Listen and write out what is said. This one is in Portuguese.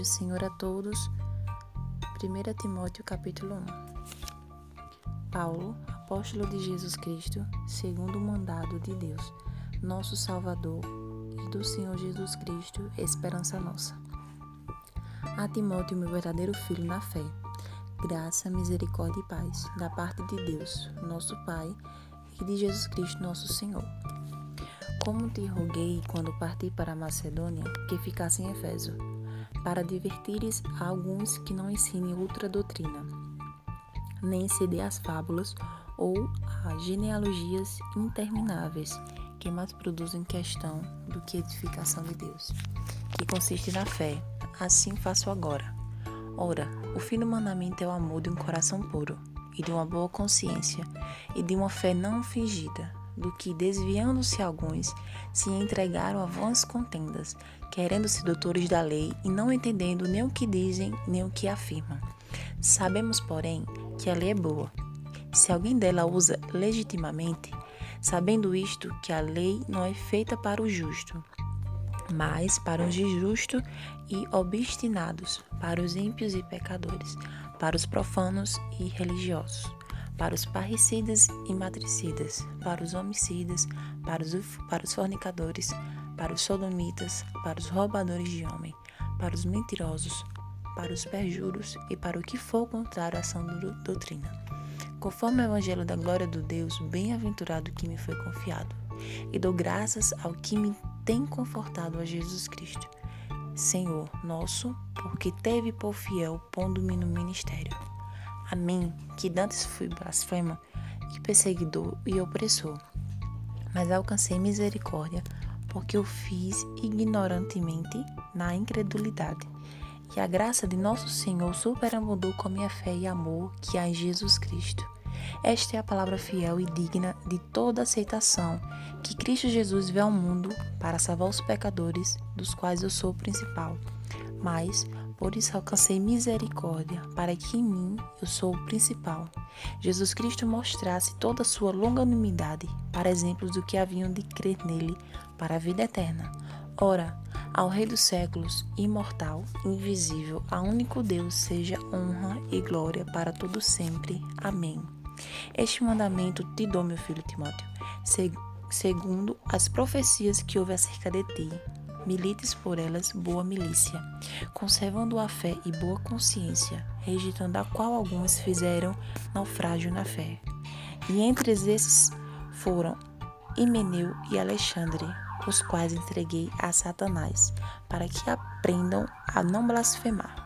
do Senhor a todos. 1 Timóteo capítulo 1 Paulo, apóstolo de Jesus Cristo, segundo o mandado de Deus, nosso Salvador, e do Senhor Jesus Cristo, esperança nossa. A Timóteo, meu verdadeiro filho na fé, graça, misericórdia e paz, da parte de Deus, nosso Pai, e de Jesus Cristo, nosso Senhor. Como te roguei quando parti para a Macedônia, que ficasse em Efeso, para divertires a alguns que não ensinem outra doutrina, nem dê as fábulas ou a genealogias intermináveis, que mais produzem questão do que edificação de Deus, que consiste na fé. Assim faço agora. Ora, o fim do mandamento é o amor de um coração puro, e de uma boa consciência, e de uma fé não fingida, do que, desviando-se alguns, se entregaram a vãs contendas, querendo-se doutores da lei e não entendendo nem o que dizem nem o que afirmam. Sabemos, porém, que a lei é boa. Se alguém dela usa legitimamente, sabendo isto, que a lei não é feita para o justo, mas para os injustos e obstinados, para os ímpios e pecadores, para os profanos e religiosos para os parricidas e matricidas, para os homicidas, para os, para os fornicadores, para os sodomitas, para os roubadores de homem, para os mentirosos, para os perjuros e para o que for contrário à sã doutrina. Conforme o evangelho da glória do Deus bem-aventurado que me foi confiado, e dou graças ao que me tem confortado a Jesus Cristo, Senhor nosso, porque teve por fiel pondo-me no ministério a mim, que dantes fui blasfema perseguidor e opressor. Mas alcancei misericórdia, porque o fiz ignorantemente na incredulidade. E a graça de nosso Senhor superabundou com a minha fé e amor que há em Jesus Cristo. Esta é a palavra fiel e digna de toda aceitação que Cristo Jesus veio ao mundo para salvar os pecadores, dos quais eu sou o principal. Mas por isso alcancei misericórdia, para que em mim eu sou o principal. Jesus Cristo mostrasse toda a sua longanimidade, para exemplos do que haviam de crer nele para a vida eterna. Ora, ao Rei dos séculos, imortal, invisível, a único Deus, seja honra e glória para todo sempre. Amém. Este mandamento te dou, meu filho Timóteo, segundo as profecias que houve acerca de ti milites por elas boa milícia, conservando a fé e boa consciência, rejeitando a qual alguns fizeram naufrágio na fé. E entre esses foram Himeneu e Alexandre, os quais entreguei a Satanás, para que aprendam a não blasfemar.